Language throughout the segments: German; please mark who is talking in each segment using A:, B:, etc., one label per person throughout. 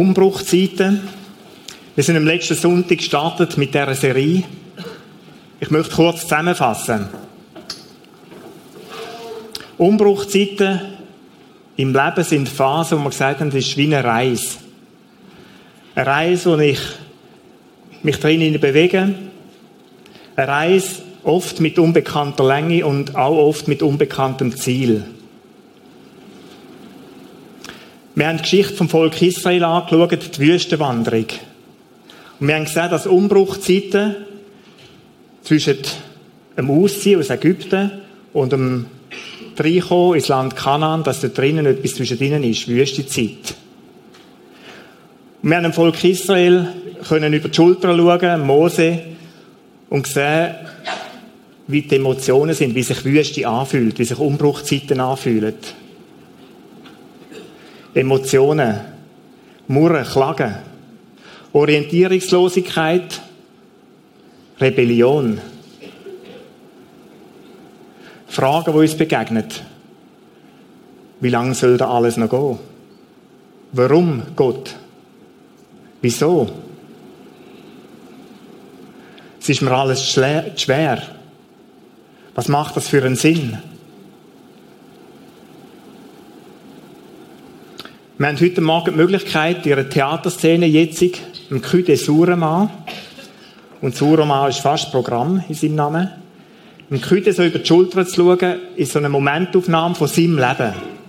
A: Umbruchzeiten. Wir sind am letzten Sonntag gestartet mit dieser Serie. Ich möchte kurz zusammenfassen. Umbruchzeiten im Leben sind Phasen, wo wir gesagt haben, das ist wie eine Reise. Eine Reise, wo ich mich drinnen bewege. Eine Reise oft mit unbekannter Länge und auch oft mit unbekanntem Ziel. Wir haben die Geschichte vom Volk Israel angeschaut, die Wüstenwanderung. Und wir haben gesehen, dass Umbruchzeiten zwischen dem Ausziehen aus Ägypten und dem Reinkommen ins Land Kanaan, dass da drinnen etwas zwischen ihnen ist, Wüstezeit. Wir haben dem Volk Israel können über die Schulter schauen, Mose, und sehen, wie die Emotionen sind, wie sich Wüste anfühlt, wie sich Umbruchzeiten anfühlen. Emotionen, Murren, Klagen, Orientierungslosigkeit, Rebellion. Fragen, die uns begegnen. Wie lange soll da alles noch gehen? Warum Gott? Wieso? Es ist mir alles schwer. Was macht das für einen Sinn? Wir haben heute Morgen die Möglichkeit, ihre Theaterszene jetzt im Cü de Surema, und Surema ist fast Programm in seinem Namen, im Cü so über die Schulter zu schauen, ist so eine Momentaufnahme von seinem Leben.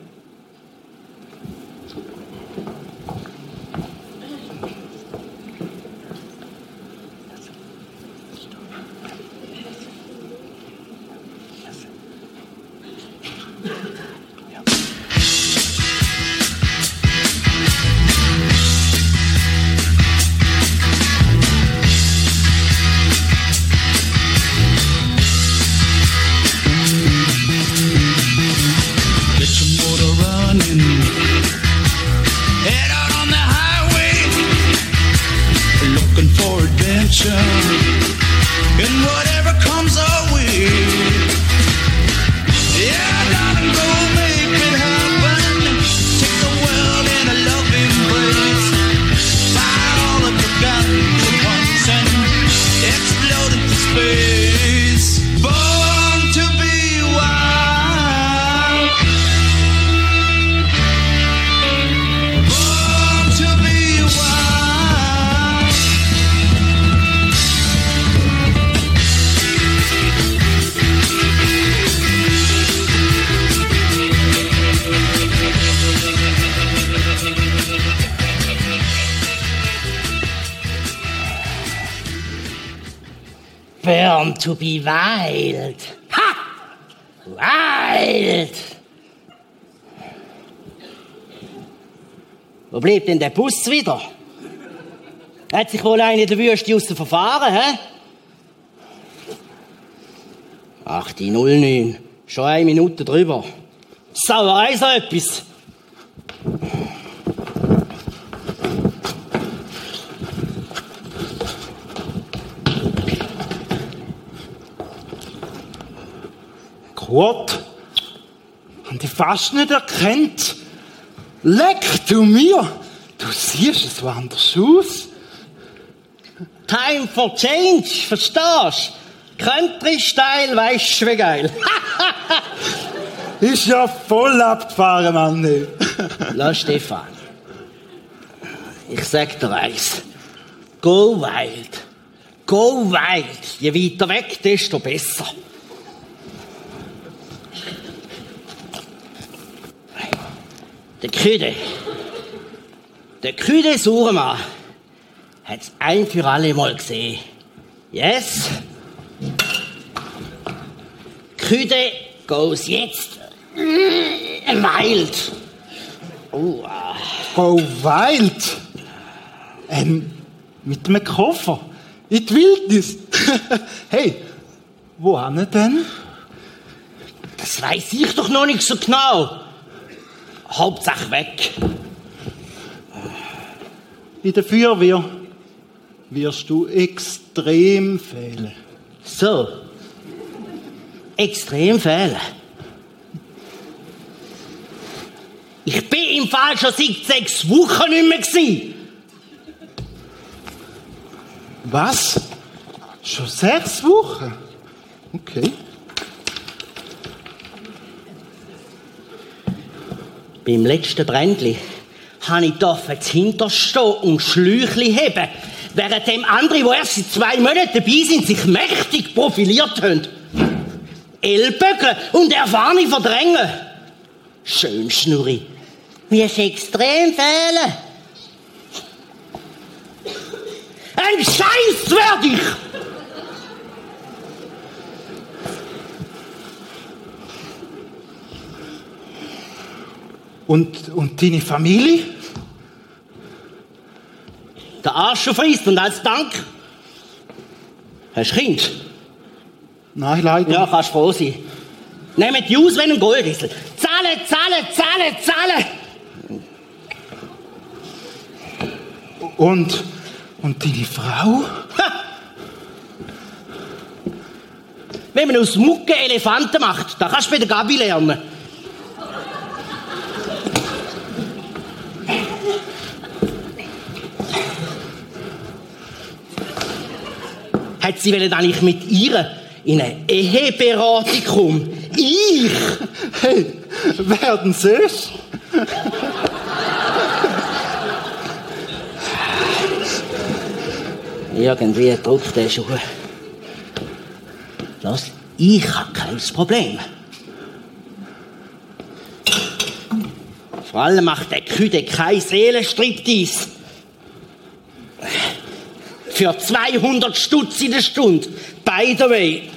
B: To be wild. Ha! Wild! Wo bleibt denn der Bus wieder? Hat sich wohl einer in der Wüste aus verfahren, hä? Ach, die 09. Schon eine Minute drüber. Sauerei so etwas.
C: What? Haben die fast nicht erkannt? Leck du mir! Du siehst so anders aus.
B: Time for change, verstehst? Country-Style, weißt du, wie geil.
C: Ist ja voll abgefahren, Mann.
B: Lass Stefan. Ich sag dir eins. Go wild. Go wild. Je weiter weg, desto besser. Der Küde. Der Küde Surma hat's ein für alle Mal gesehen. Yes? Küde goes jetzt wild.
C: Oh, ah. Go wild? Ähm, mit einem Koffer. In die Wildnis. hey, wo haben denn?
B: Das weiß ich doch noch nicht so genau. Hauptsache weg.
C: In der Feuerwehr wirst du extrem fehlen.
B: So, extrem fehlen. Ich bin im Fall schon seit sechs Wochen nicht mehr gewesen.
C: Was? Schon sechs Wochen? Okay.
B: Beim letzten Brändli habe ich dürfen hinterstehen und Schläuchli heben, während dem andere, die erst seit zwei Monaten dabei sind, sich mächtig profiliert haben. Ellbögen und erfahrene verdrängen. Schön, Schnurri. Wie es extrem fehlen. Ein Scheiß werd ich!
C: Und, und deine Familie?
B: Der Arsch frisst und als Dank hast du Kind.
C: Nein, leider.
B: Ja, kannst froh sein. Nehmt die aus wie ein Goldesel. Zahlen, zahlen, zahlen, zahlen!
C: Und, und deine Frau?
B: Ha! Wenn man aus Mucke Elefanten macht, dann kannst du bei der Gabi lernen. Hat sie wollen, dass ich mit ihr in eine Eheberatung komme? Ich!
C: Hey, werden sonst?
B: Irgendwie drückt der Schuh. Lass, ich habe kein Problem. Vor allem macht der Küde kein Seelenstriptease. Für 200 Stutz in der Stunde. By the way.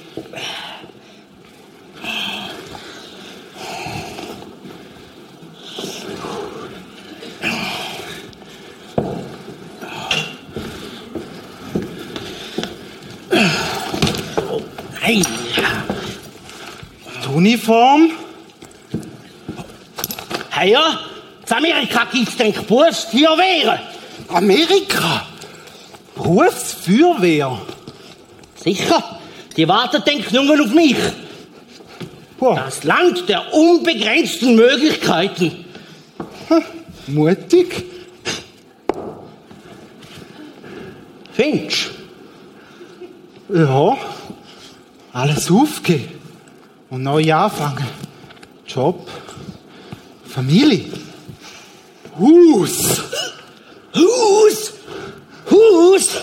B: Oh.
C: Die Uniform?
B: Hey, ja, in Amerika gibt's den Berufsfeuerwehren.
C: Amerika? Berufsfeuerwehr?
B: Sicher, die warten denk nur auf mich.
C: Boah,
B: Das Land der unbegrenzten Möglichkeiten.
C: mutig.
B: Finch,
C: Ja, alles aufgeben und neu anfangen. Job, Familie, Haus.
B: Hus, Hus,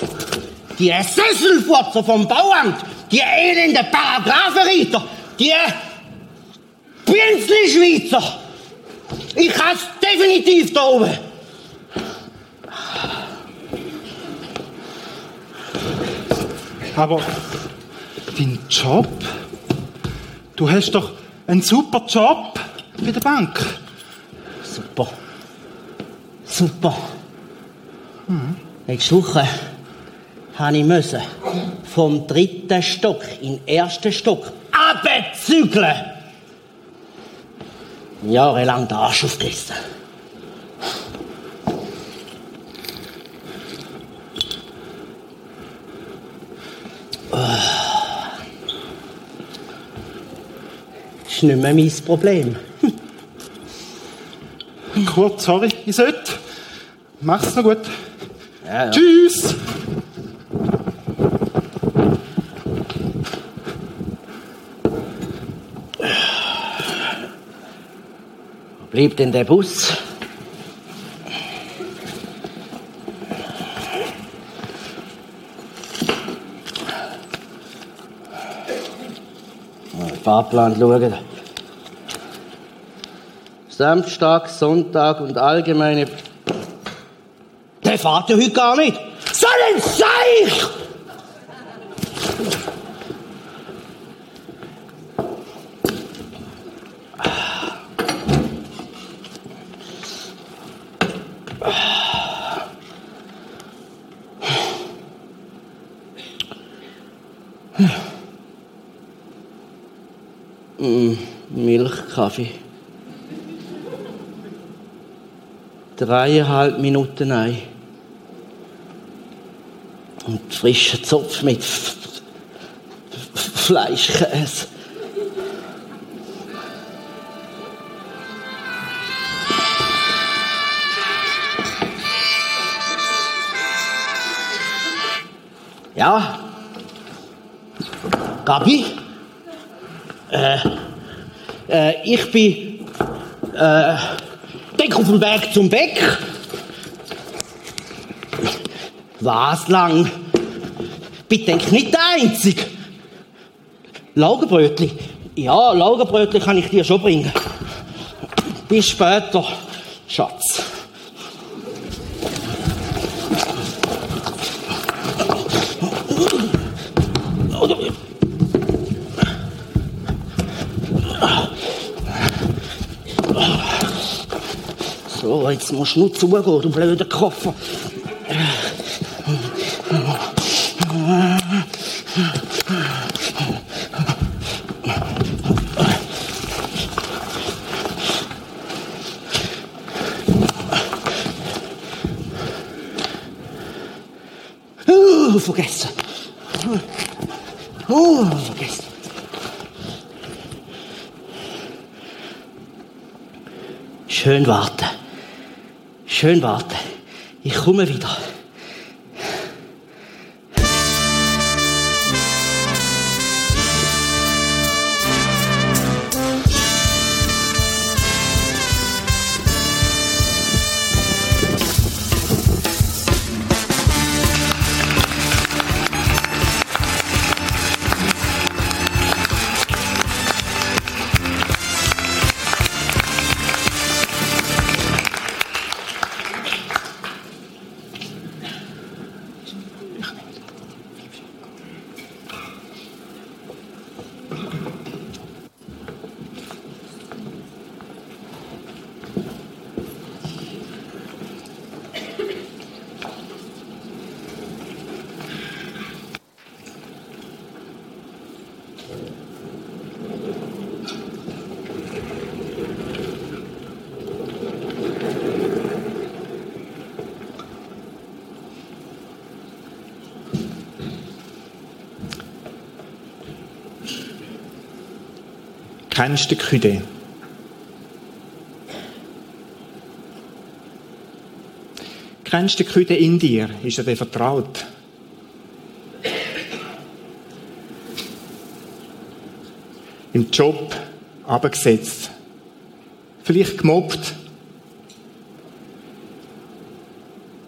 B: die Sesselfurzer vom Bauamt, die elende Paragraphenreiter, die Pinselschweizer. Ich hab's definitiv da oben.
C: Aber dein Job? Du hast doch einen super Job bei der Bank.
B: Super. Super. Nächste Woche habe ich müssen vom dritten Stock in den ersten Stock abzügeln. Jahrelang den Arsch aufgerissen. Das ist nicht mehr mein Problem.
C: Gut, sorry, ich sollte. Mach's noch gut.
B: Ja, ja.
C: Tschüss.
B: Bleibt denn der Bus? Fahrplan schauen. Samstag, Sonntag und allgemeine. Der fährt ja heute gar nicht. So ein Seich! Mm, Milchkaffee. Dreieinhalb Minuten ein. Und frischer Zopf mit F F Fleischkäse. Ja. Gabi? Äh, äh, ich bin, äh, denk auf dem Weg zum Beck. Was lang? Bitte denk nicht der Einzige. Laugenbrötli? Ja, Laugenbrötli kann ich dir schon bringen. Bis später, Schatz. So, jetzt musst du nur zugehen, du blöder Koffer. Oh, vergessen. Oh, vergessen. Schön warten. Schön warten. Ich komme wieder.
A: Die Küde? Kennst du die Küde in dir? Ist er dir vertraut? Im Job abgesetzt. Vielleicht gemobbt.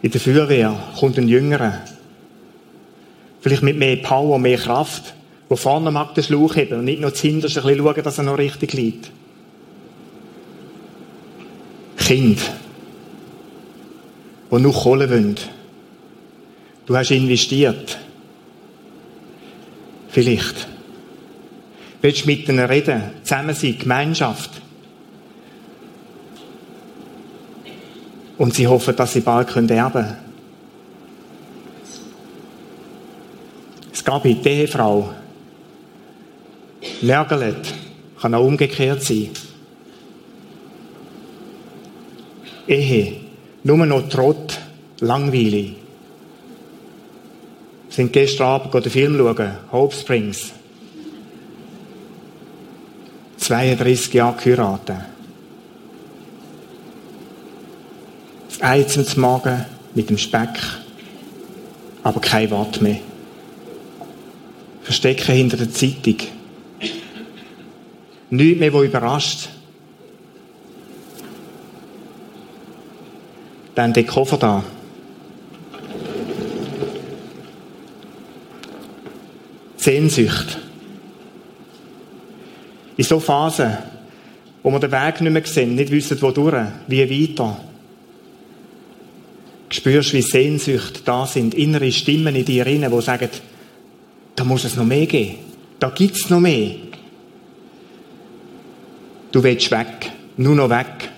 A: In der Feuerwehr kommt ein Jüngerer. Vielleicht mit mehr Power, mehr Kraft wo vorne mag den Schlauch haben und nicht nur zuhinterst ein schauen, dass er noch richtig liegt. Kind, die noch Kohle wollen. Du hast investiert. Vielleicht. Willst du mit ihnen reden, zusammen sein, Gemeinschaft. Und sie hoffen, dass sie bald erben können. Es gab die Ehefrau, Lärgerlet kann auch umgekehrt sein. Ehe, nur noch Trott, langweilig. Wir sind gestern Abend den Film schauen, Hope Springs. 32 Jahre geheiratet. Das Eizen zum Magen mit dem Speck, aber kein Wort mehr. Verstecken hinter der Zeitung. Nichts mehr, was überrascht. Dann der Koffer da. Sehnsucht. In so Phasen, wo wir den Weg nicht mehr sehen, nicht wissen, wodurch, wie weiter, spürst du, wie Sehnsucht da sind, innere Stimmen in dir die sagen, da muss es noch mehr geben. Da gibt es noch mehr. Du willst weg. Nur noch weg.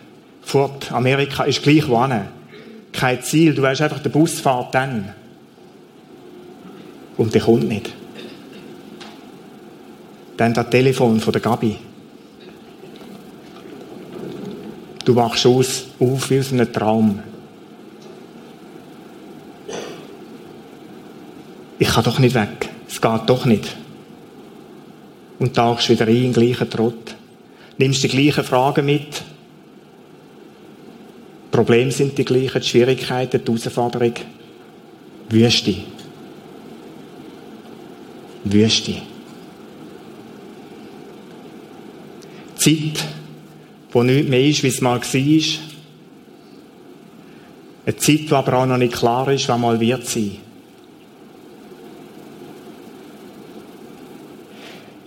A: Fort. Amerika ist gleich wohin. Kein Ziel. Du weißt einfach, der Bus fährt dann. Und der kommt nicht. Dann das Telefon von der Gabi. Du wachst aus, auf wie aus einem Traum. Ich kann doch nicht weg. Es geht doch nicht. Und tauchst wieder ein in den Trott nimmst die gleichen Fragen mit. Die Probleme sind die gleichen, die Schwierigkeiten, die Herausforderung. Wüste. Wüste. Zeit, wo nichts mehr ist, wie es mal war. Eine Zeit, die aber auch noch nicht klar ist, was mal wird sein.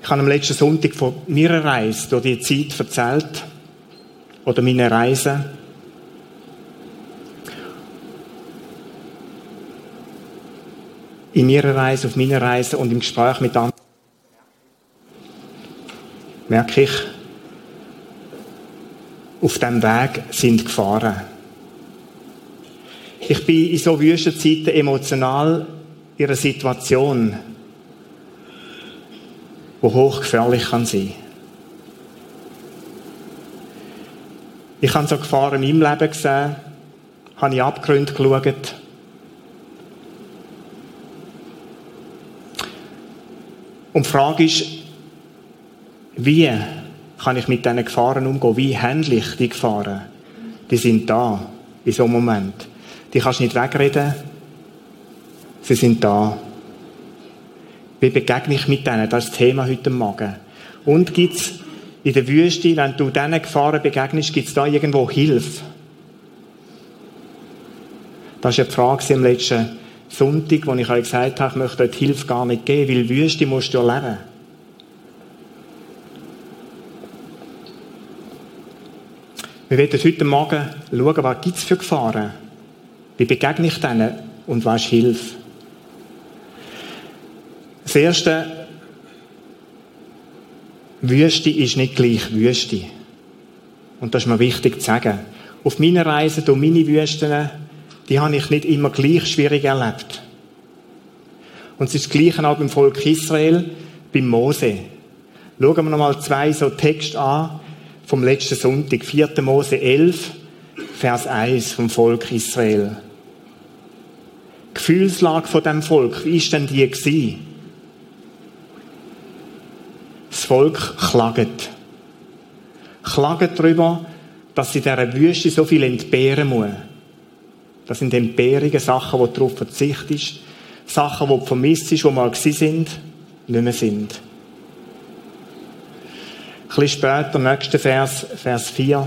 A: Ich habe am letzten Sonntag von meiner Reise durch die Zeit erzählt. Oder meine Reise. In meiner Reise, auf meiner Reise und im Gespräch mit anderen merke ich, auf dem Weg sind gefahren. Ich bin in so Wüstenzeiten emotional in einer Situation, die hochgefährlich kann sein. Ich habe so Gefahren in meinem Leben gesehen, habe ich Abgründe geschaut. Und die Frage ist, wie kann ich mit diesen Gefahren umgehen? Wie handle ich die Gefahren? Die sind da, in so einem Moment. Die kannst du nicht wegreden. Sie sind da. Wie begegne ich mit denen? Das ist das Thema heute Morgen. Und gibt es in der Wüste, wenn du diesen Gefahren begegnest, gibt es da irgendwo Hilfe? Das war eine Frage am letzten Sonntag, wo ich euch gesagt habe, ich möchte dort Hilfe gar nicht geben, weil Wüste musst du erleben. Wir werden heute Morgen schauen, was gibt es für Gefahren? Wie begegne ich denen und was ist Hilfe? Das erste, Wüste ist nicht gleich Wüste. Und das ist mir wichtig zu sagen. Auf meiner Reise durch meine Wüsten, die habe ich nicht immer gleich schwierig erlebt. Und es ist das Gleiche auch beim Volk Israel, beim Mose. Schauen wir nochmal zwei so Texte an, vom letzten Sonntag, 4. Mose 11, Vers 1 vom Volk Israel. Die Gefühlslage von dem Volk, wie ist denn die gewesen? Volk klagt. Klagt darüber, dass sie dieser Wüste so viel entbehren muss. Das sind Entbehrungen, Sachen, du darauf verzichtest, Sachen, die vermisst, die mal gewesen sind, nicht mehr sind. Ein bisschen später, nächster Vers, Vers 4.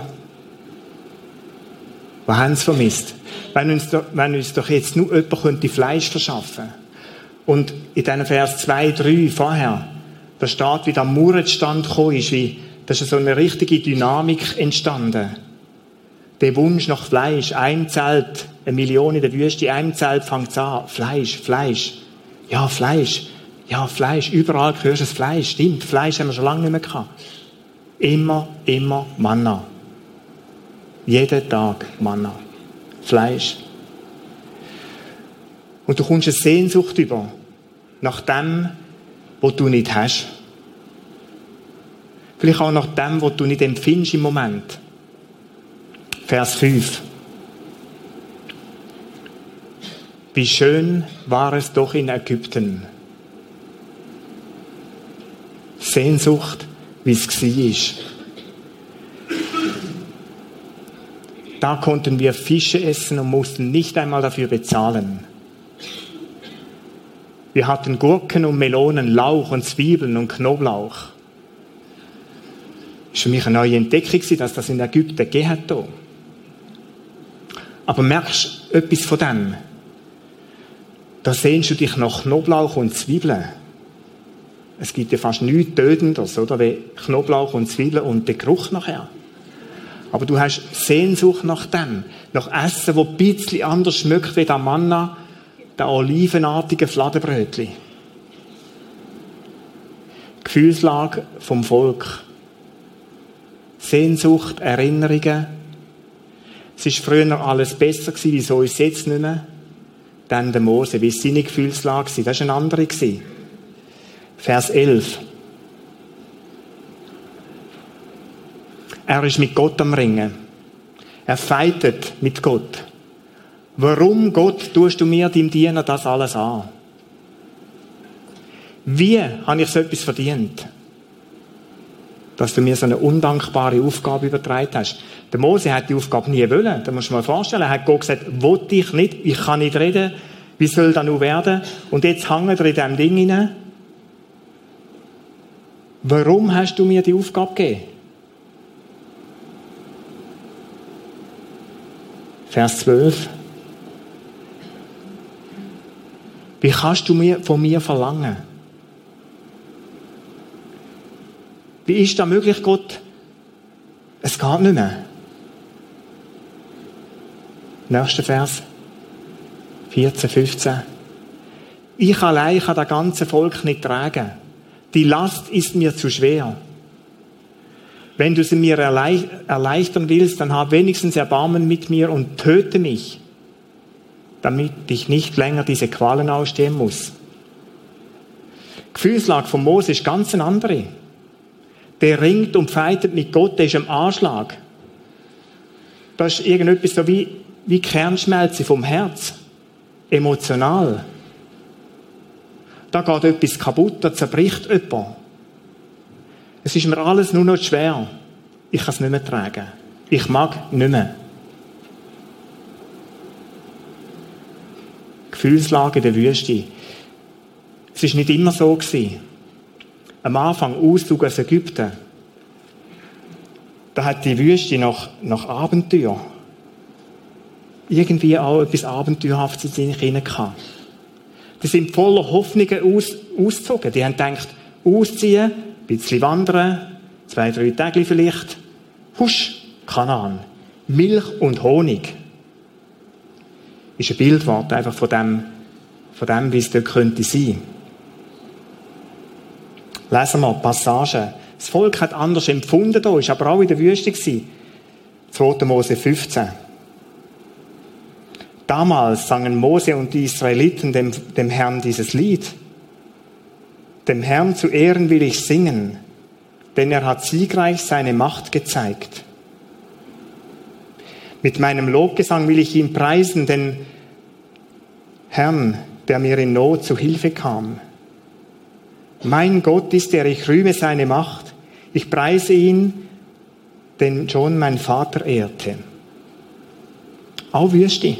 A: Was haben sie vermisst? Wenn uns, doch, wenn uns doch jetzt nur jemand könnte Fleisch verschaffen Und in diesen Vers 2, 3 vorher, da steht, wie der Murrenstand gekommen ist, wie, da ist so eine richtige Dynamik entstanden. Der Wunsch nach Fleisch, ein Zelt, eine Million in der Wüste, ein Zelt fängt an. Fleisch, Fleisch. Ja, Fleisch. Ja, Fleisch. Überall hörst du das Fleisch. Stimmt, Fleisch haben wir schon lange nicht mehr gehabt. Immer, immer Manna. Jeden Tag Manna. Fleisch. Und du kommst eine Sehnsucht über nach dem, was du nicht hast. Vielleicht auch nach dem, was du nicht empfindest im Moment. Vers 5. Wie schön war es doch in Ägypten. Sehnsucht wie es war. Da konnten wir Fische essen und mussten nicht einmal dafür bezahlen. Wir hatten Gurken und Melonen, Lauch und Zwiebeln und Knoblauch. Das war für mich eine neue Entdeckung, dass das in Ägypten gegeben hat. Aber merkst du etwas von dem? Da sehnst du dich nach Knoblauch und Zwiebeln. Es gibt ja fast nichts Tötendes, oder? Wie Knoblauch und Zwiebeln und der Geruch nachher. Aber du hast Sehnsucht nach dem. Nach Essen, das ein bisschen anders schmeckt wie der Manna, der olivenartige Fladenbrötli. Gefühlslage vom Volk. Sehnsucht, Erinnerungen. Es war früher alles besser gewesen, wieso ist es jetzt nicht mehr? Dann der Mose, wie war seine Gefühlslage? Das war eine andere. Vers 11. Er ist mit Gott am Ringen. Er feitet mit Gott. Warum, Gott, tust du mir, deinem Diener, das alles an? Wie habe ich so etwas verdient? Dass du mir so eine undankbare Aufgabe übertragen hast. Der Mose hat die Aufgabe nie wollen. Da musst du dir mal vorstellen. Er hat Gott gesagt, wollte ich nicht, ich kann nicht reden. Wie soll das nun werden? Und jetzt hängen wir in diesem Ding hinein Warum hast du mir die Aufgabe gegeben? Vers 12. Wie kannst du mir, von mir verlangen? Wie ist das möglich, Gott? Es geht nicht mehr. Nächster Vers. 14, 15. Ich allein kann das ganze Volk nicht tragen. Die Last ist mir zu schwer. Wenn du sie mir erleichtern willst, dann hab wenigstens Erbarmen mit mir und töte mich, damit ich nicht länger diese Qualen ausstehen muss. Die Gefühlslage von Mose ist ganz eine andere. Der ringt und feitet mit Gott, der ist am Anschlag. Das ist irgendetwas so wie, wie Kernschmelze vom Herz. Emotional. Da geht etwas kaputt, da zerbricht jemand. Es ist mir alles nur noch schwer. Ich kann es nicht mehr tragen. Ich mag nicht mehr. Gefühlslage der Wüste. Es ist nicht immer so gewesen. Am Anfang Auszug aus Ägypten. Da hat die Wüste noch, noch Abenteuer. Irgendwie auch etwas Abenteuerhaftes in sich gehabt. Die sind voller Hoffnungen aus, ausgezogen. Die haben gedacht, ausziehen, ein bisschen wandern, zwei, drei Tage vielleicht. Husch, Kanaan. Milch und Honig. Ist ein Bildwort einfach von dem, von dem, wie es dort könnte sein. Lesen wir Passage. Das Volk hat anders empfunden da, ist aber auch in der Wüste gewesen. 2. Mose 15. Damals sangen Mose und die Israeliten dem, dem Herrn dieses Lied. Dem Herrn zu Ehren will ich singen, denn er hat siegreich seine Macht gezeigt. Mit meinem Lobgesang will ich ihn preisen, den Herrn, der mir in Not zu Hilfe kam. Mein Gott ist er, ich rühme seine Macht. Ich preise ihn, den schon mein Vater ehrte. Auch Wüste.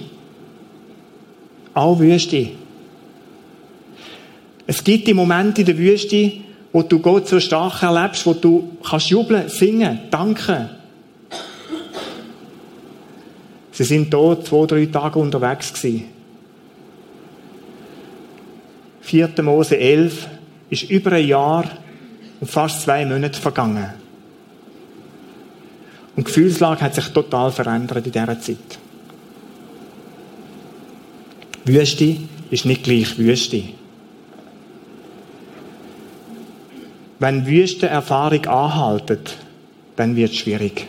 A: Auch Wüste. Es gibt die Momente in der Wüste, wo du Gott so stark erlebst, wo du kannst jubeln, singen, danken. Sie sind dort zwei, drei Tage unterwegs gewesen. 4. Mose 11 ist über ein Jahr und fast zwei Monate vergangen. Und die Gefühlslage hat sich total verändert in dieser Zeit. Wüste ist nicht gleich Wüste. Wenn Wüstenerfahrung anhaltet, dann wird es schwierig.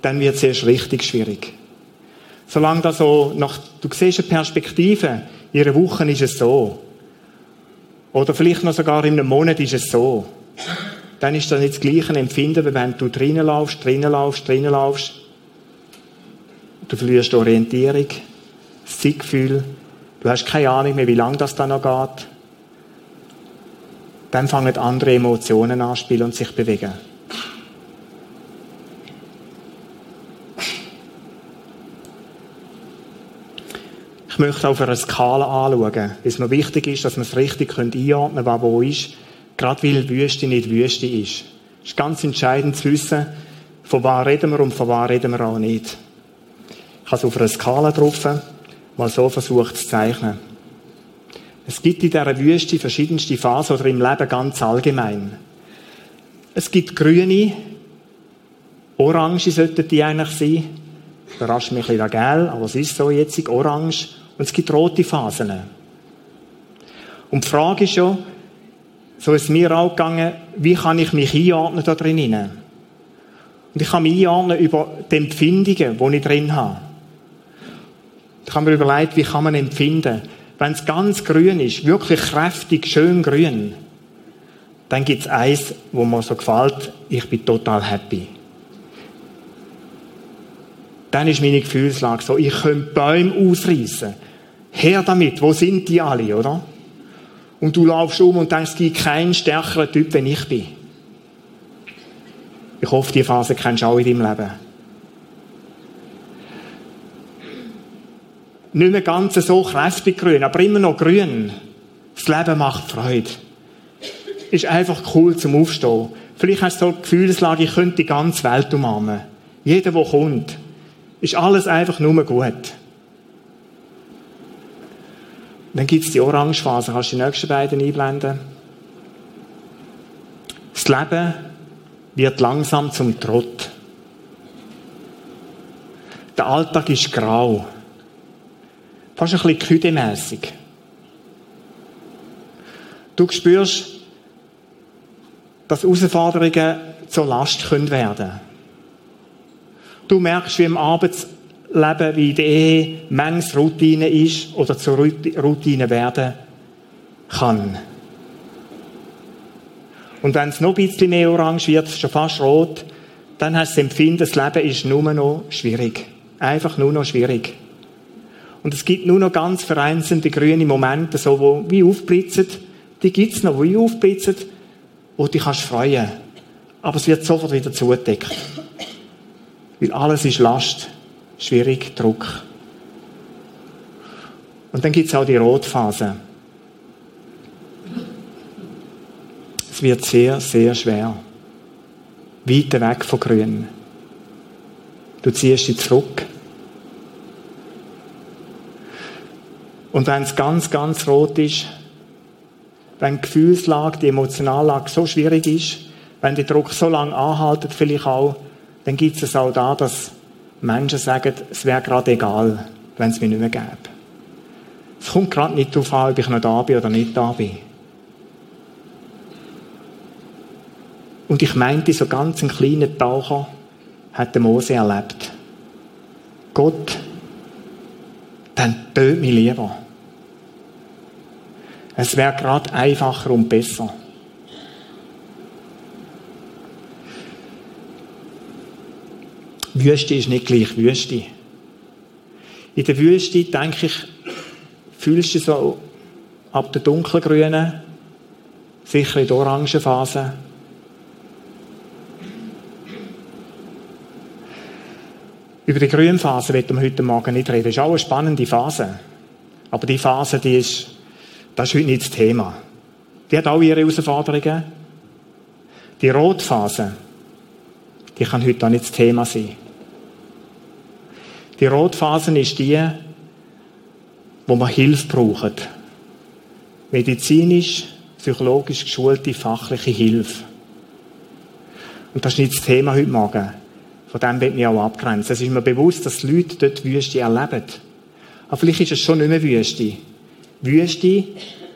A: Dann wird es erst richtig schwierig. Solange da so nach, du siehst eine Perspektive, in einer Woche ist es so. Oder vielleicht noch sogar in einem Monat ist es so. Dann ist das nicht das gleiche Empfinden, wie wenn du drinnen laufst, drinnen laufst, drinnen laufst. Du verlierst Orientierung, das. Du hast keine Ahnung mehr, wie lange das dann noch geht dann fangen andere Emotionen an spielen und sich bewegen. Möchte auf einer Skala anschauen, weil es mir wichtig ist, dass man es richtig einordnen können, was wo ist, gerade weil Wüste nicht Wüste ist. Es ist ganz entscheidend zu wissen, von was reden wir und von was reden wir auch nicht. Ich habe es auf einer Skala drauf, mal so versucht zu zeichnen. Es gibt in dieser Wüste verschiedenste Phasen oder im Leben ganz allgemein. Es gibt grüne, orange sollten die eigentlich sein. Überrascht mich ein bisschen gel, aber es ist so jetzt, orange. Und es gibt rote Phasen. Und die Frage ist schon, so ist es mir auch gegangen, wie kann ich mich einordnen da drinnen? Und ich kann mich einordnen über die Empfindungen, die ich drin habe. Ich habe mir überlegt, wie kann man empfinden? Wenn es ganz grün ist, wirklich kräftig, schön grün, dann gibt es eins, wo mir so gefällt, ich bin total happy. Dann ist meine Gefühlslage so, ich könnte Bäume ausreißen. Her damit, wo sind die alle, oder? Und du laufst um und denkst, es gibt keinen stärkeren Typ, wenn ich bin. Ich hoffe, die Phase kennst du auch in deinem Leben. Nicht mehr ganz so kräftig grün, aber immer noch grün. Das Leben macht Freude. ist einfach cool zum Aufstehen. Vielleicht hast du so eine Gefühlslage, ich könnte die ganze Welt umarmen. Jeder, der kommt, ist alles einfach nur gut. Dann gibt es die Orangephase. Kannst du die nächsten beiden einblenden? Das Leben wird langsam zum Trott. Der Alltag ist grau. Fast ein bisschen küdemässig. Du spürst, dass Herausforderungen zur Last werden können. Du merkst, wie im Arbeitsleben, wie der Ehe manches Routine ist oder zur Routine werden kann. Und wenn es noch ein bisschen mehr orange wird, schon fast rot, dann hast du das Empfinden, das Leben ist nur noch schwierig. Einfach nur noch schwierig. Und es gibt nur noch ganz vereinzelte grüne Momente, so, wo wie aufblitzen. Die gibt es noch, wo wie aufblitzen, wo du dich kannst freuen. Aber es wird sofort wieder zugedeckt. Weil alles ist Last, schwierig, Druck. Und dann gibt es auch die Rotphase. Es wird sehr, sehr schwer. Weiter weg von Grün. Du ziehst dich zurück. Und wenn es ganz, ganz rot ist, wenn die Gefühlslage, die Emotionallage so schwierig ist, wenn der Druck so lange anhaltet, vielleicht auch, dann gibt es auch da, dass Menschen sagen, es wäre gerade egal, wenn es mir nicht mehr gäbe. Es kommt gerade nicht darauf an, ob ich noch da bin oder nicht da bin. Und ich meinte, so ganz einen kleinen Taucher hat der Mose erlebt. Gott, dann tötet mich lieber. Es wäre gerade einfacher und besser. Wüste ist nicht gleich Wüste. In der Wüste, denke ich, fühlst du so ab der dunkelgrünen, sicher in der Orangenphase, Über die Grünphase wird wir heute Morgen nicht reden. Das ist auch eine spannende Phase. Aber die Phase, die ist, das ist heute nicht das Thema. Die hat auch ihre Herausforderungen. Die Rotphase, die kann heute auch nicht das Thema sein. Die Rotphase ist die, wo man Hilfe braucht. Medizinisch, psychologisch geschulte, fachliche Hilfe. Und das ist nicht das Thema heute Morgen. Von dem wird mich auch abgrenzen. Es ist mir bewusst, dass die Leute dort Wüste erleben. Aber vielleicht ist es schon nicht mehr Wüste. Wüste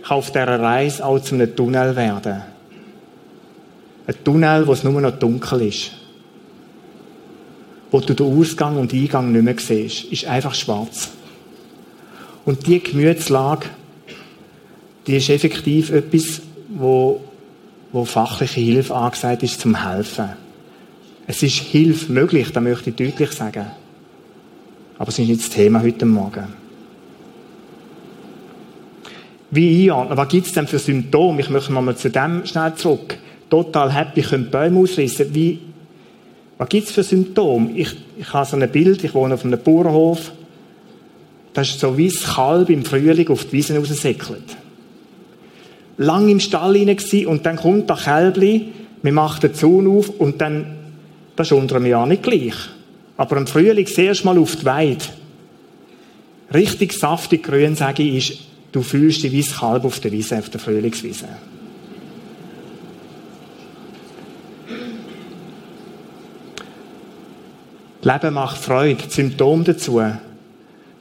A: kann auf dieser Reise auch zu einem Tunnel werden. Ein Tunnel, wo es nur noch dunkel ist. Wo du den Ausgang und Eingang nicht mehr siehst. Ist einfach schwarz. Und diese Gemütslage, die ist effektiv etwas, wo, wo fachliche Hilfe angesagt ist, zum Helfen. Es ist Hilfe möglich, das möchte ich deutlich sagen. Aber es ist nicht das Thema heute Morgen. Wie einordnen? Was gibt es denn für Symptome? Ich möchte mal zu dem schnell zurück. Total happy, können Bäume ausrissen. Wie, was gibt es für Symptome? Ich, ich habe so ein Bild, ich wohne auf einem Bauernhof. Das ist so wie ein Kalb im Frühling auf die Wiesen raussäckelt. Lang im Stall rein und dann kommt der Kälbli, wir machen den Zaun auf und dann, das ist unter einem Jahr nicht gleich. Aber im Frühling zuerst mal auf die Weide. Richtig saftig grün, sage ich, ist Du fühlst dich wie ein Kalb auf der Wiese, auf der Frühlingswiese. Leben macht Freude. Symptom dazu.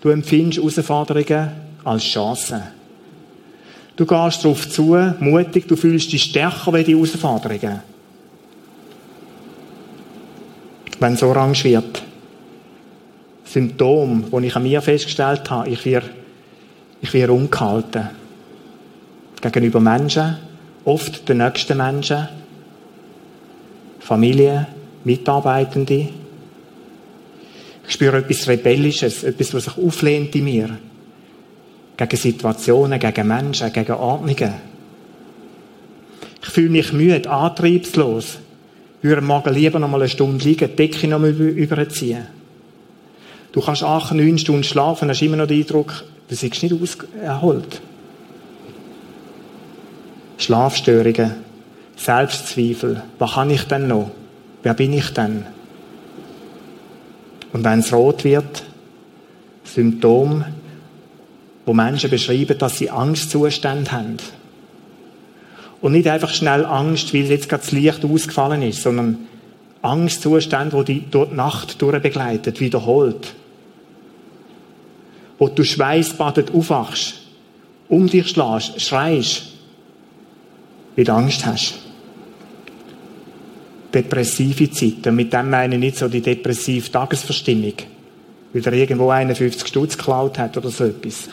A: Du empfindest Herausforderungen als Chancen. Du gehst darauf zu, mutig, du fühlst dich stärker wie die Herausforderungen. Wenn es orange wird. Symptom, das ich an mir festgestellt habe, ich werde ich werde ungehalten. Gegenüber Menschen, oft den nächsten Menschen, Familie, Mitarbeitende. Spüre etwas Rebellisches, etwas, was sich auflehnt in mir. Gegen Situationen, gegen Menschen, gegen Ordnungen. Ich fühle mich müde, antriebslos. Würde morgen lieber noch mal eine Stunde liegen, die Decke noch mal überziehen. Du kannst acht, neun Stunden schlafen, hast immer noch den Eindruck, Du bist nicht erholt. Schlafstörungen, Selbstzweifel. Was kann ich denn noch? Wer bin ich denn? Und wenn es rot wird, Symptom, wo Menschen beschreiben, dass sie Angstzustände haben. Und nicht einfach schnell Angst, weil jetzt gerade das Licht ausgefallen ist, sondern Angstzustände, wo die durch die Nacht durchbegleitet, wiederholt. Wo du schweißbadet aufwachst, um dich schlägst, schreist, weil du Angst hast. Depressive Zeiten. Mit dem meine ich nicht so die depressive Tagesverstimmung, weil er irgendwo 51 Stutz geklaut hat oder so etwas.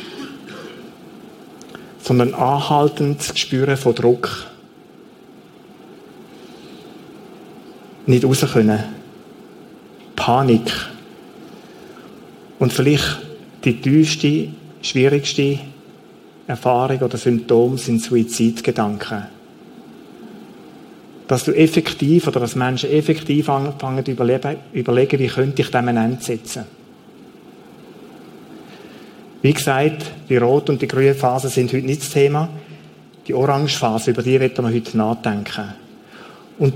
A: Sondern anhaltendes Gespüren von Druck. Nicht raus können. Panik. Und vielleicht die tiefste, schwierigste Erfahrung oder Symptom sind Suizidgedanken. Dass du effektiv oder dass Menschen effektiv anfangen zu überlegen, wie könnte ich dem ein Ende setzen. Wie gesagt, die rote und die grüne Phase sind heute nicht das Thema. Die orange Phase, über die werden wir heute nachdenken. Und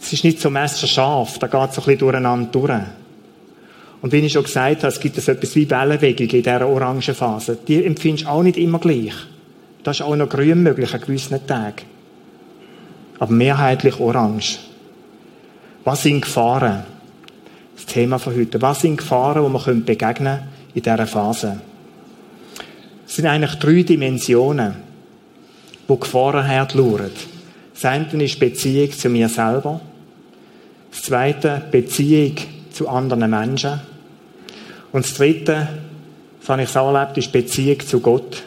A: es ist nicht so messerscharf, da geht es ein bisschen durcheinander durch. Und wie ich schon gesagt habe, es gibt so etwas wie Wellenbewegung in dieser orangen Phase. Die empfindest du auch nicht immer gleich. Das ist auch noch grün möglich an gewissen Tagen. Aber mehrheitlich orange. Was sind Gefahren? Das Thema von heute. Was sind Gefahren, die man begegnen können in dieser Phase? Es sind eigentlich drei Dimensionen, wo Gefahren herlauern. Das eine ist Beziehung zu mir selber. Das zweite, Beziehung zu anderen Menschen. Und das Dritte, das habe ich so erlebt, ist Beziehung zu Gott,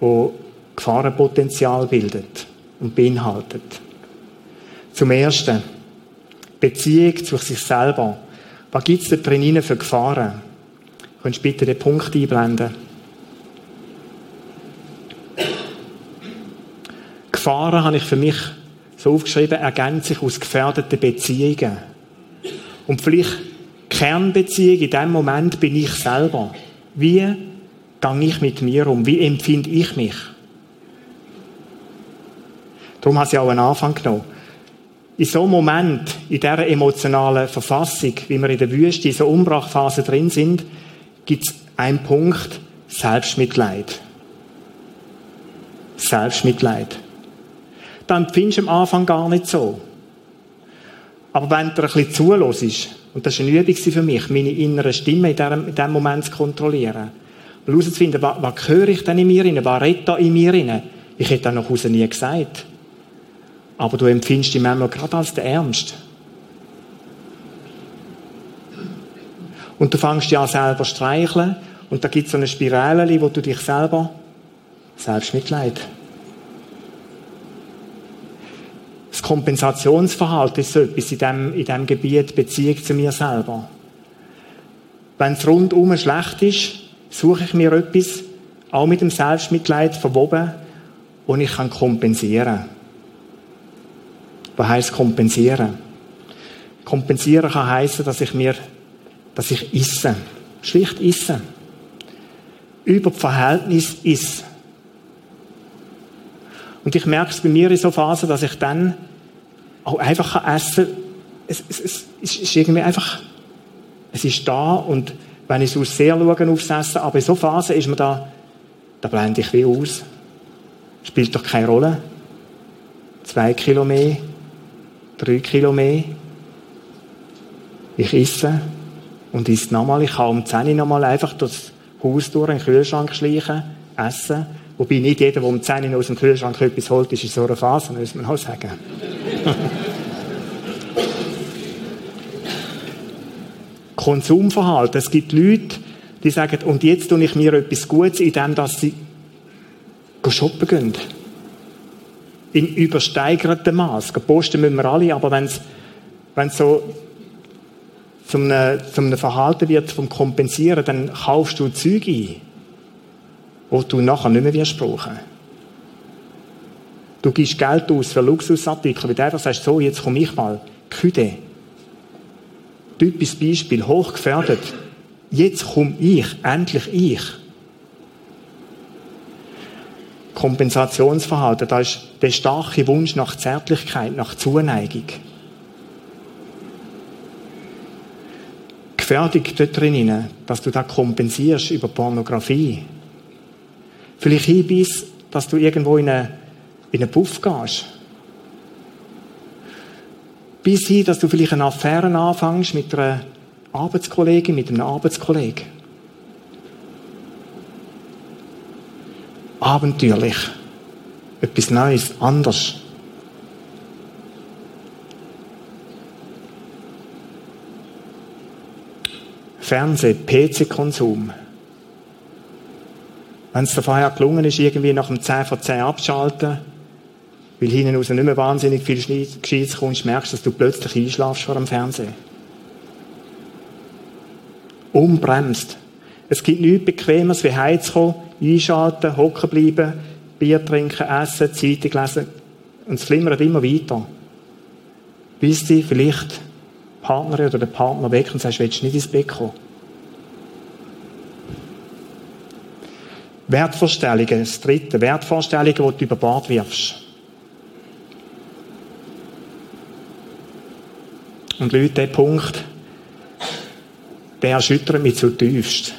A: wo Gefahrenpotenzial bildet und beinhaltet. Zum Ersten, Beziehung zu sich selber. Was gibt es da drin für Gefahren? Könntest du bitte den Punkt einblenden? Gefahren habe ich für mich so aufgeschrieben, ergänzen sich aus gefährdeten Beziehungen. Und vielleicht Kernbeziehung in dem Moment bin ich selber. Wie gehe ich mit mir um? Wie empfinde ich mich? Darum hat sie auch einen Anfang genommen. In so einem Moment, in dieser emotionalen Verfassung, wie wir in der Wüste, in so Umbrachphase drin sind, gibt es einen Punkt, Selbstmitleid. Selbstmitleid. Dann findest du am Anfang gar nicht so. Aber wenn du ein bisschen zulässt, und das war eine Übung für mich, meine innere Stimme in diesem, Moment zu kontrollieren. Herauszufinden, was, was höre ich denn in mir rein? Was redet da in mir rein? Ich hätte das noch raus nie gesagt. Aber du empfindest dich manchmal gerade als der Ernst. Und du fängst an selber streicheln und da gibt es so eine Spirale, wo du dich selber selbst mitleid. Das Kompensationsverhalten ist so etwas in diesem, in diesem Gebiet Beziehung zu mir selber. Wenn es rundum schlecht ist, suche ich mir etwas, auch mit dem Selbstmitleid verwoben, und ich kann kompensieren. Was heißt kompensieren? Kompensieren kann heißen, dass ich mir, dass ich esse. Schlicht esse. Über das Verhältnis ist. Und ich merke es bei mir in so Phasen, dass ich dann auch einfach essen kann. Es, es, es, es ist irgendwie einfach, es ist da und wenn ich es aus sehr schaue aufs Essen, aber in so Phasen ist man da, da blende ich wie aus. Spielt doch keine Rolle. Zwei Kilo mehr, drei Kilo mehr. Ich esse und esse nochmal. Ich kann um 10 Uhr nochmal einfach das Haus durch, in den Kühlschrank schleichen, essen Wobei nicht jeder, der um 10 Uhr aus dem Kühlschrank etwas holt, ist in so einer Phase, muss man auch sagen. Konsumverhalten. Es gibt Leute, die sagen, und jetzt tue ich mir etwas Gutes, indem sie shoppen gehen. In übersteigertem Maß. Posten müssen wir alle, aber wenn es so zum einem, zum einem Verhalten wird vom Kompensieren, dann kaufst du Zeug ein wo du nachher nicht mehr wirst brauchen. Du gibst Geld aus für Luxusartikel, wie der, der sagst, so, jetzt komme ich mal. Küde. Typisches Beispiel, hochgefährdet. Jetzt komme ich, endlich ich. Kompensationsverhalten, da ist der starke Wunsch nach Zärtlichkeit, nach Zuneigung. Gefährdung dort drin, dass du das kompensierst über Pornografie. Vielleicht hinbis, dass du irgendwo in einen, in einen Puff gehst. Bis hin, dass du vielleicht eine Affäre anfängst mit einer Arbeitskollegin, mit einem Arbeitskollegen. Abenteuerlich. Etwas Neues, anders. Fernseh, PC-Konsum. Wenn es vorher gelungen ist, irgendwie nach dem 10 von 10 abzuschalten, weil hinten raus nicht mehr wahnsinnig viel Gescheites kommst, merkst du, dass du plötzlich einschlafst vor dem Fernsehen. Umbremst. Es gibt nichts Bequemeres, wie heimzukommen, einschalten, hocken bleiben, Bier trinken, essen, Zeitung lesen. Und es flimmert immer weiter. Bis die vielleicht Partnerin oder der Partner weg und sagst, willst du nicht ins Bett kommen? Wertvorstellungen, das dritte. Wertvorstellungen, die du über Bord wirfst. Und Leute, der Punkt, der erschüttert mich zutiefst.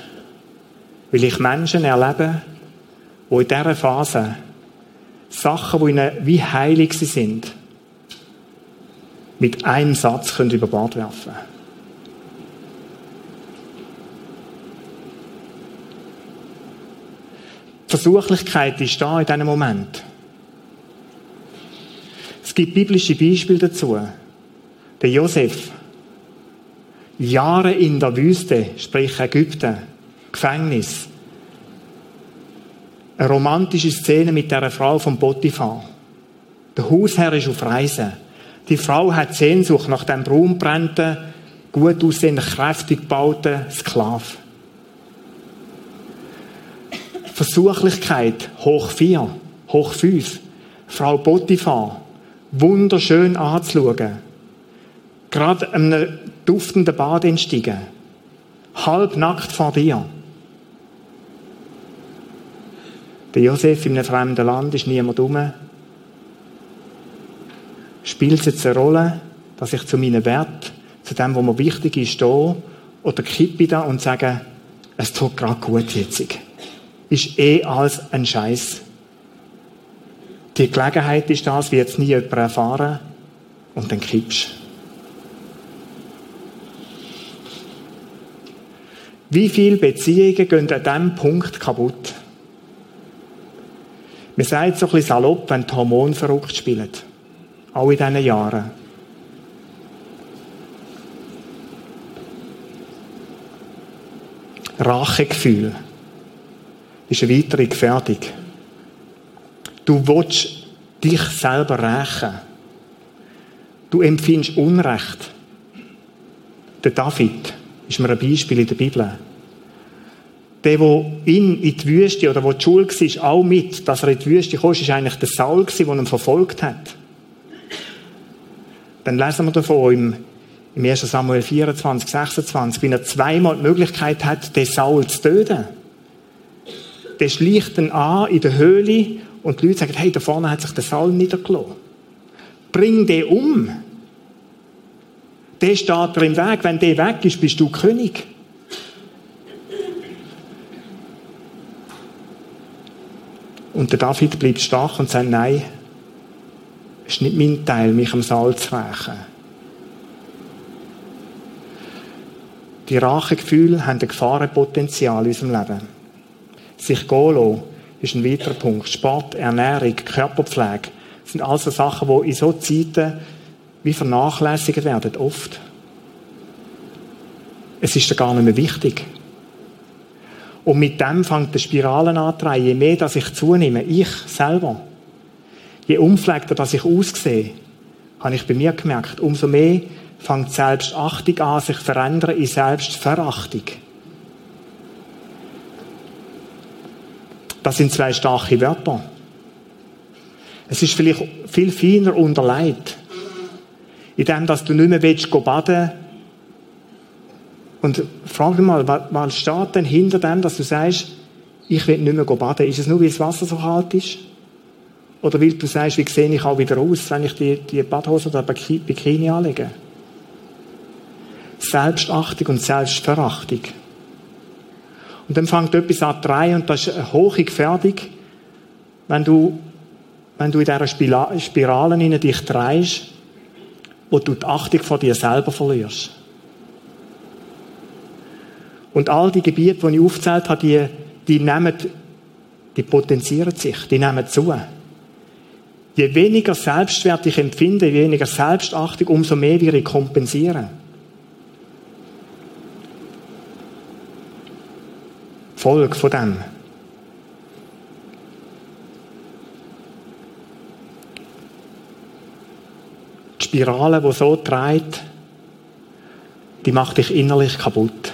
A: Weil ich Menschen erlebe, die in dieser Phase Sachen, die ihnen wie heilig sind, mit einem Satz können über Bord werfen Die Versuchlichkeit ist da in diesem Moment. Es gibt biblische Beispiele dazu. Der Josef, Jahre in der Wüste, sprich Ägypten, Gefängnis. Eine romantische Szene mit der Frau von Potiphar. Der Hausherr ist auf Reisen. Die Frau hat Sehnsucht nach dem braunbrennenden, gut aussehenden, kräftig gebauten Sklav. Versuchlichkeit hoch vier, hoch fünf. Frau Potiphar, wunderschön anzuschauen. Gerade einem duftenden Bad entstiegen. Halb nackt vor dir. Der Josef in einem fremden Land ist niemand rum. Spielt es jetzt eine Rolle, dass ich zu meinen Wert, zu dem, was mir wichtig ist, stehe? Oder kippe ich da und sage, es tut gerade gut jetzt. Ist eh alles ein Scheiß. Die Gelegenheit ist das, wie jetzt nie jemand erfahren. Und dann kippst Wie viele Beziehungen gehen an diesem Punkt kaputt? Man sagt so ein bisschen salopp, wenn die Hormone verrückt spielen. Auch in diesen Jahren. Rachegefühl ist eine weitere Gefährdung. Du willst dich selber rächen. Du empfindest Unrecht. Der David ist mir ein Beispiel in der Bibel der, der ihn in die Wüste oder wo die Schule war, auch mit, dass er in die Wüste kam, ist eigentlich der Saul der ihn verfolgt hat. Dann lesen wir davon im, im 1. Samuel 24, 26, wie er zweimal die Möglichkeit hat, den Saul zu töten. Der schleicht ihn an in der Höhle und die Leute sagen, hey, da vorne hat sich der Saul niedergelassen. Bring den um. Der steht dir im Weg. Wenn der weg ist, bist du König. Und der David bleibt stark und sagt, nein, es ist nicht mein Teil, mich am Saal zu rächen. Die Rachegefühle haben ein Gefahrenpotenzial in unserem Leben. Sich gehen lassen, ist ein weiterer Punkt. Sport, Ernährung, Körperpflege sind also Sachen, die in so Zeiten wie vernachlässigt werden, oft. Es ist ja gar nicht mehr wichtig. Und mit dem fängt die Spirale an Je mehr, dass ich zunehme, ich selber, je unpflegter, dass ich aussehe, habe ich bei mir gemerkt, umso mehr fängt Selbstachtung an, sich verändern in Selbstverachtung. Das sind zwei starke Wörter. Es ist vielleicht viel feiner unterlegt. In dem, dass du nicht mehr willst, baden und frag dich mal, was steht denn hinter dem, dass du sagst, ich will nicht mehr baden. Ist es nur, weil das Wasser so kalt ist? Oder weil du sagst, wie sehe ich auch wieder aus, wenn ich die, die Badhose oder Bikini anlege? Selbstachtung und Selbstverachtung. Und dann fängt etwas an drehen und das ist eine hohe Gefährdung, wenn du, wenn du in dieser Spirale in dich drehst, wo du die Achtung vor dir selber verlierst. Und all die Gebiete, die ich aufgezählt habe, die, die nehmen, die potenzieren sich, die nehmen zu. Je weniger Selbstwert ich empfinde, je weniger Selbstachtung, umso mehr wir ich kompensieren. Folge von dem. Die Spirale, die so dreht, die macht dich innerlich kaputt.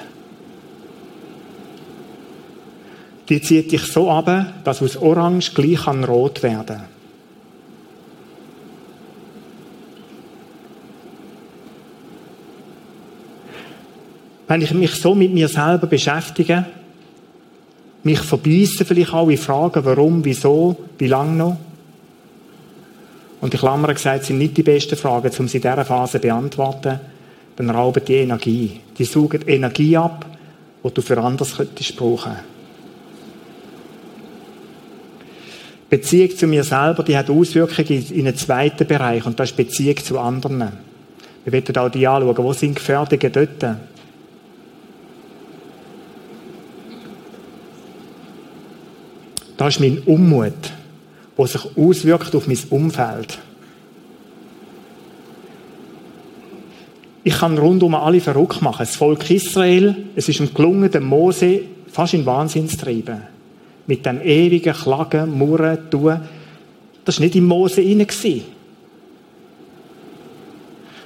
A: Die zieht dich so ab, dass aus Orange gleich an Rot werden kann. Wenn ich mich so mit mir selber beschäftige, mich verbeissen vielleicht auch in Fragen, warum, wieso, wie lange noch. Und die Klammern gesagt, sind nicht die besten Fragen, um sie in dieser Phase zu beantworten. Dann rauben die Energie. Die saugen Energie ab, die du für anderes könntest brauchen. Beziehung zu mir selber, die hat Auswirkungen in einen zweiten Bereich, und das ist Beziehung zu anderen. Wir werden auch die anschauen, wo sind Gefährdungen dort? Das ist mein Unmut, der sich auswirkt auf mein Umfeld. Ich kann rundum alle verrückt machen. Das Volk Israel, es ist ihm gelungen, den Mose fast in Wahnsinn zu treiben. Mit dem ewigen Klagen, Murren, Tun. Das war nicht im Mose inne.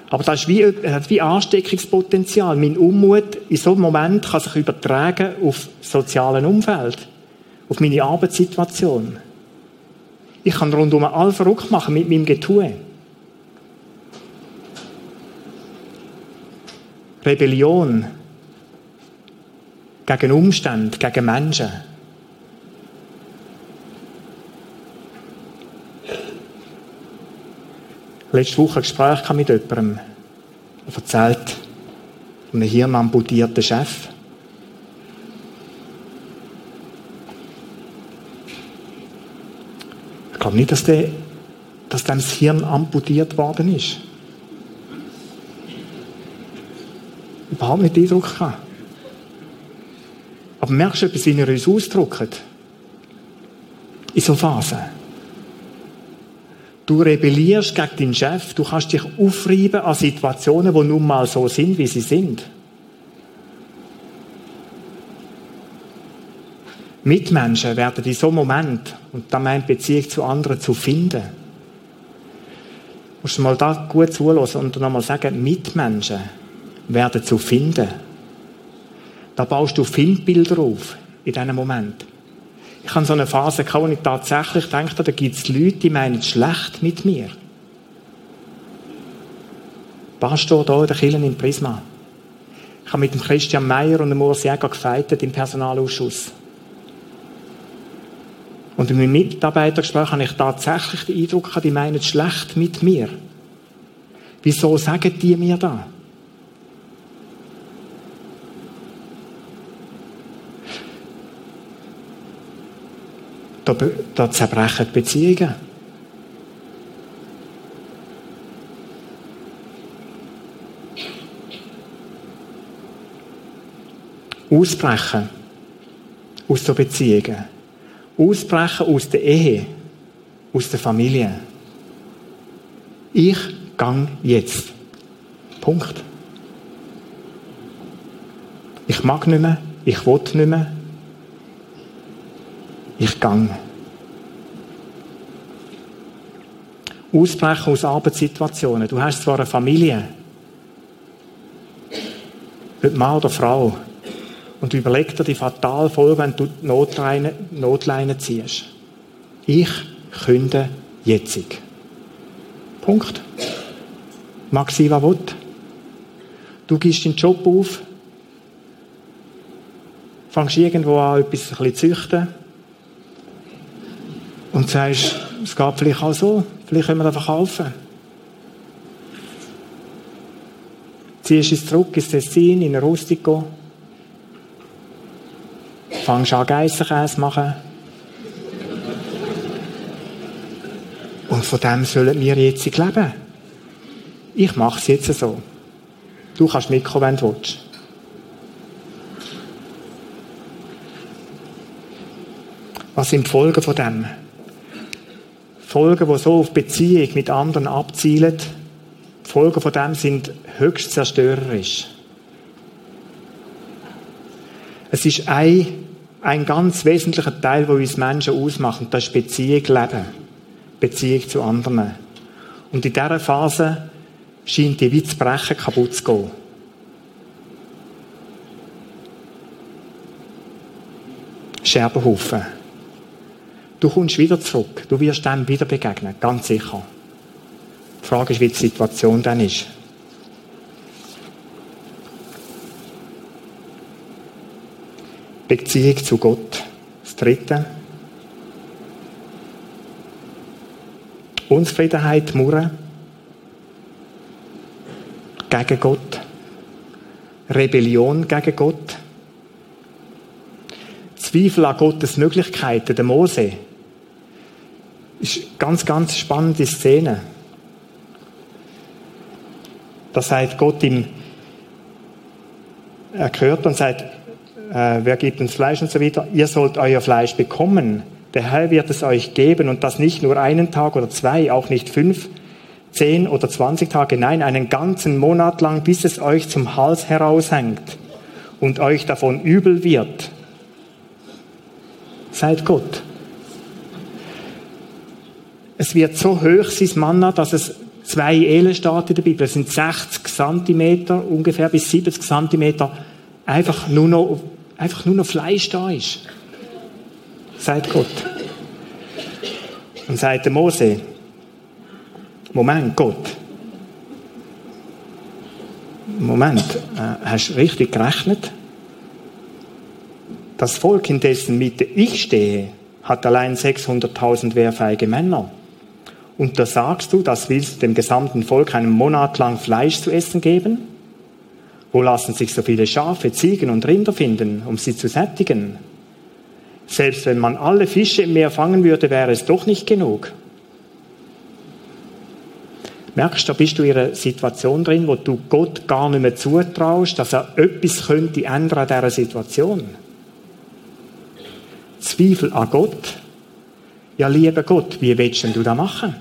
A: Aber das ist wie, hat wie Ansteckungspotenzial. Mein Unmut in so einem Moment kann sich übertragen auf das soziale Umfeld auf meine Arbeitssituation. Ich kann rundum all verrückt machen mit meinem Getue. Rebellion gegen Umstände, gegen Menschen. Letzte Woche ein Gespräch mit jemandem, der erzählt, einem hirnamputierten Chef. glaube nicht, dass, der, dass dem das Hirn amputiert worden ist. Überhaupt nicht Eindruck gehabt. Aber merkst du etwas, wie wir uns ausdrücken? In so Phasen. Du rebellierst gegen deinen Chef, du kannst dich aufreiben an Situationen, die nun mal so sind, wie sie sind. Mitmenschen werden in so einem Moment, und da meint Beziehung zu anderen, zu finden. Du musst mal da gut zulassen und nochmal sagen, Mitmenschen werden zu finden. Da baust du Filmbilder auf, in diesem Moment. Ich habe so eine Phase gehabt, wo ich tatsächlich denke, da gibt es Leute, die meinen schlecht mit mir. Pastor hier in der Kirche im Prisma. Ich habe mit dem Christian Meyer und dem Urs Jäger gefeitet im Personalausschuss. Und in meinem Mitarbeitergespräch habe ich tatsächlich den Eindruck, die meinen schlecht mit mir. Wieso sagen die mir da? Da, da zerbrechen Beziehungen. Ausbrechen aus so Beziehungen Ausbrechen aus der Ehe, aus der Familie. Ich gang jetzt. Punkt. Ich mag nicht mehr, ich will nicht mehr. Ich gang. Ausbrechen aus Arbeitssituationen. Du hast zwar eine Familie, ob Mann oder Frau, und überleg dir die fatale Folge, wenn du die Notleine, Notleine ziehst. Ich künde jetzig. Punkt. Mag sein, was will. Du gibst deinen Job auf. fängst irgendwo an, etwas ein bisschen zu züchten und sagst, es geht vielleicht auch so, vielleicht können wir das verkaufen. Ziehst es zurück ins Tessin, in Rustico, fängst an, Geissenkäse zu machen. Und von dem sollen wir jetzt leben. Ich mache es jetzt so. Du kannst mitkommen, wenn du willst. Was sind die Folgen von dem? Folgen, die so auf Beziehung mit anderen abzielen, die Folgen von dem sind höchst zerstörerisch. Es ist ein, ein ganz wesentlicher Teil, der uns Menschen ausmacht, das ist Beziehung leben. Beziehung zu anderen. Und in dieser Phase scheint die wie brechen, kaputt zu gehen. Scherbenhaufen. Du kommst wieder zurück. Du wirst dem wieder begegnen. Ganz sicher. Die Frage ist, wie die Situation dann ist. Beziehung zu Gott. Das Dritte. Unzufriedenheit, Murren. Gegen Gott. Rebellion gegen Gott. Zweifel an Gottes Möglichkeiten, der Mose. Ist ganz, ganz spannende Szene. Da sagt Gott ihm, er gehört und sagt, äh, wer gibt uns Fleisch und so weiter, ihr sollt euer Fleisch bekommen. Der Herr wird es euch geben und das nicht nur einen Tag oder zwei, auch nicht fünf, zehn oder zwanzig Tage, nein, einen ganzen Monat lang, bis es euch zum Hals heraushängt und euch davon übel wird. Seid Gott. Es wird so hoch sein Manna, dass es zwei Elen steht in der Bibel. Es sind 60 Zentimeter, ungefähr bis 70 Zentimeter, einfach nur noch, einfach nur noch Fleisch da ist. Seid Gott. Und sagt der Mose, Moment, Gott. Moment, äh, hast du richtig gerechnet? Das Volk, in dessen Mitte ich stehe, hat allein 600.000 wehrfähige Männer. Und da sagst du, das willst du dem gesamten Volk einen Monat lang Fleisch zu essen geben? Wo lassen sich so viele Schafe, Ziegen und Rinder finden, um sie zu sättigen? Selbst wenn man alle Fische im Meer fangen würde, wäre es doch nicht genug. Merkst du, da bist du in einer Situation drin, wo du Gott gar nicht mehr zutraust, dass er etwas könnte ändern an dieser Situation. Zweifel an Gott. Ja, lieber Gott, wie willst du das machen?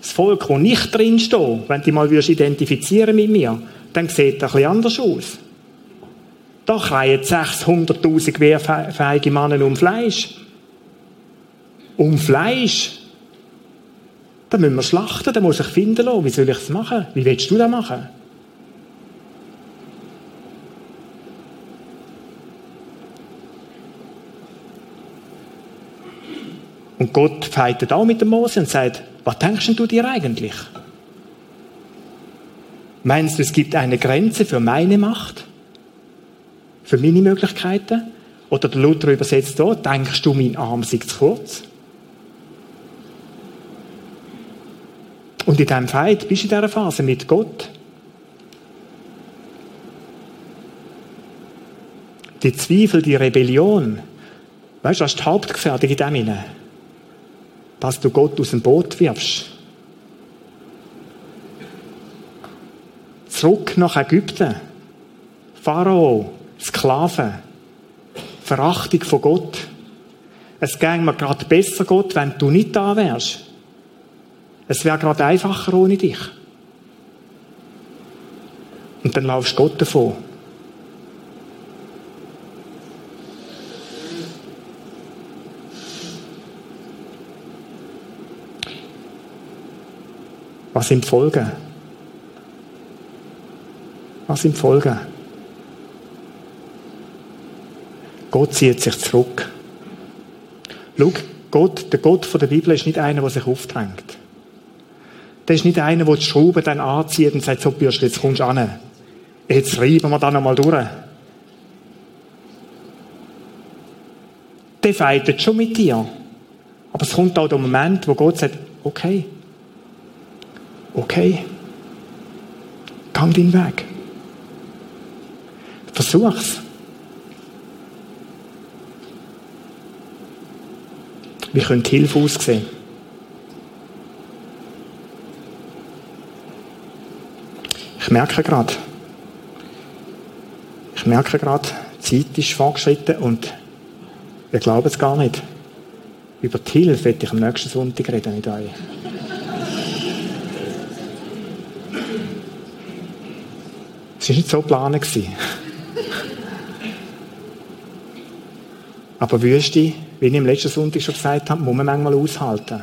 A: Das Volk, wo nicht drin steht, wenn du mal identifizieren mit mir, dann sieht das ein anders aus. Da kreien 600.000 wehrfähige Männer um Fleisch. Um Fleisch. Da müssen wir schlachten, da muss ich finden lassen. Wie soll ich das machen? Wie willst du das machen? Und Gott feitet auch mit dem Mose und sagt, was denkst du dir eigentlich? Meinst du, es gibt eine Grenze für meine Macht? Für meine Möglichkeiten? Oder der Luther übersetzt da, denkst du, mein Arm sei zu kurz? Und in diesem Fight bist du in dieser Phase mit Gott. Die Zweifel, die Rebellion, weißt du, was ist die Hauptgefährdung in dem hinein? Dass du Gott aus dem Boot wirfst. Zurück nach Ägypten. Pharao, Sklaven, Verachtung von Gott. Es ging mir gerade besser, Gott, wenn du nicht da wärst. Es wäre gerade einfacher ohne dich. Und dann laufst Gott davon. Was sind die Folgen? Was sind die Folgen? Gott zieht sich zurück. Schau, Gott, der Gott der Bibel ist nicht einer, der sich aufdrängt. Der ist nicht einer, der die Schrauben dann anzieht und sagt, so Bürschel, jetzt kommst du an. jetzt reiben wir da nochmal durch. Der feitet schon mit dir. Aber es kommt auch der Moment, wo Gott sagt, okay, okay, gang deinen Weg. Versuch's. Wie könnte Hilfe aussehen? Ich merke gerade, ich merke gerade, die Zeit ist fortgeschritten und wir glauben es gar nicht. Über die Hilfe werde ich am nächsten Sonntag reden mit euch. Es war nicht so geplant. Aber Wüste, wie ich im letzten Sonntag schon gesagt habe, muss man manchmal aushalten.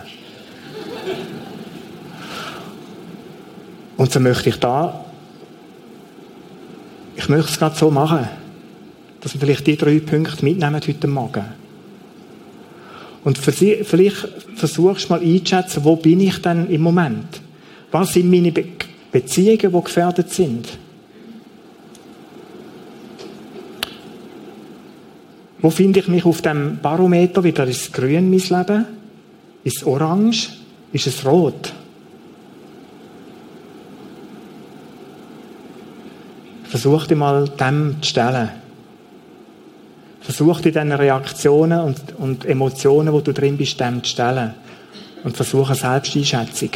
A: Und so möchte ich da, ich möchte es gerade so machen, dass wir vielleicht die drei Punkte mitnehmen heute Morgen. Und vielleicht versuchst du mal einzuschätzen, wo bin ich denn im Moment? Was sind meine Be Beziehungen, die gefährdet sind? Wo finde ich mich auf dem Barometer wieder? Ist es grün, mein Leben? Ist es orange? Ist es rot? Versuch dich mal dem zu stellen. Versuch dich diesen Reaktionen und, und Emotionen, wo du drin bist, dem zu stellen. Und versuch eine Selbsteinschätzung.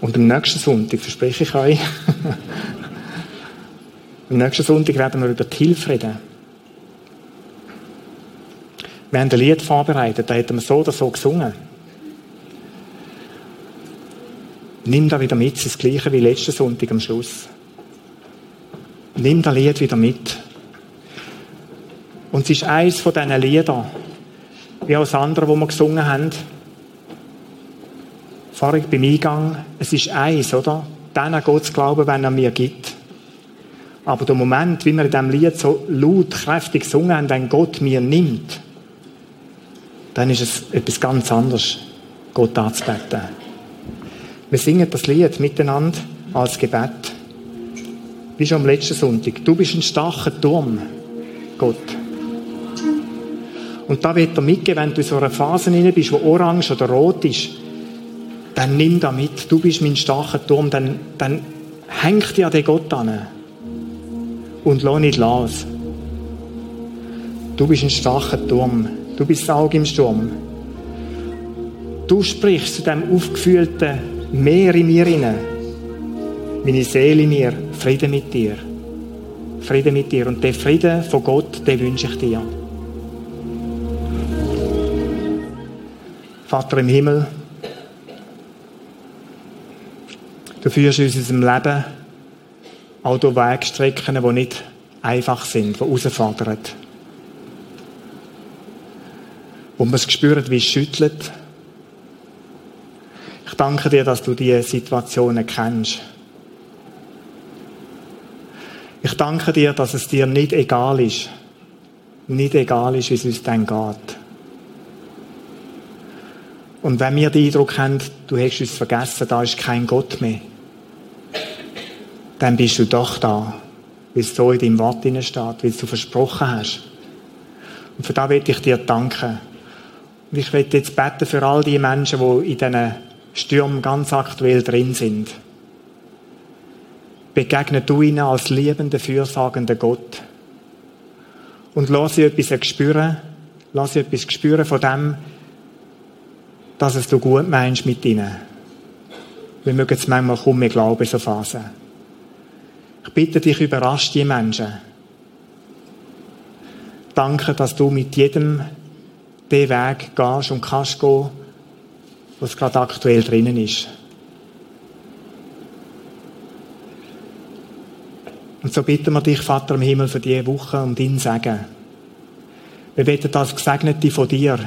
A: Und am nächsten Sonntag, verspreche ich euch, am nächsten Sonntag werden wir über die Hilfe reden. Wir haben ein Lied vorbereitet, da hätten wir so oder so gesungen. Nimm da wieder mit, es ist das Gleiche wie letzten Sonntag am Schluss. Nimm das Lied wieder mit. Und es ist eines von diesen Liedern, wie auch das andere, wo wir gesungen haben. Vorhin beim Eingang, es ist eins, oder? Dann an Gott glauben, wenn er mir gibt. Aber der Moment, wie wir in diesem Lied so laut, kräftig gesungen haben, wenn Gott mir nimmt, dann ist es etwas ganz anderes, Gott anzubeten. Wir singen das Lied miteinander als Gebet. Wie schon am letzten Sonntag. Du bist ein starker Turm, Gott. Und da wird er mitgeben, wenn du in so einer Phase rein bist, wo orange oder rot ist, dann nimm da mit. Du bist mein starker Turm. Dann, dann hängt dir an den Gott an. Und lass nicht los. Du bist ein starker Turm. Du bist Auge im Sturm. Du sprichst zu dem aufgefühlten Meer in mir hinein. Meine Seele in mir, Frieden mit dir. Frieden mit dir. Und der Frieden von Gott, den wünsche ich dir. Vater im Himmel, du führst uns in unserem Leben auch durch Wegstrecken, die nicht einfach sind, die herausfordern. Wo man es spürt, wie es schüttelt. Ich danke dir, dass du diese Situationen kennst. Ich danke dir, dass es dir nicht egal ist, nicht egal ist, wie es uns dann geht. Und wenn wir den Eindruck haben, du hast uns vergessen, da ist kein Gott mehr, dann bist du doch da, wie es so in deinem Wort steht, wie es du versprochen hast. Und für das will ich dir danken. Und ich möchte jetzt beten für all die Menschen, die in diesen Stürmen ganz aktuell drin sind. Begegne du ihnen als liebender, fürsorgender Gott. Und lass sie etwas spüren, lass sie etwas spüren von dem, dass es du gut meinst mit ihnen. Wir mögen es manchmal kaum mehr glauben, so Phasen. Ich bitte dich, überrasch die Menschen. Danke, dass du mit jedem den Weg gehst und kannst gehen, was gerade aktuell drinnen ist. Und so bitten wir dich, Vater im Himmel, für diese Woche um dein Segen. Wir wollen als Gesegnete von dir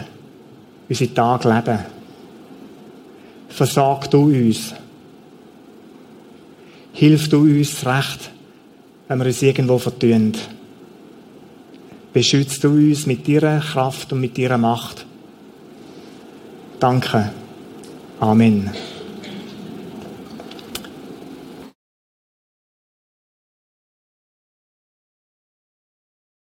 A: unsere Tage leben. Versag du uns. Hilf du uns recht, wenn wir uns irgendwo vertun beschützt du uns mit deiner Kraft und mit deiner Macht. Danke. Amen.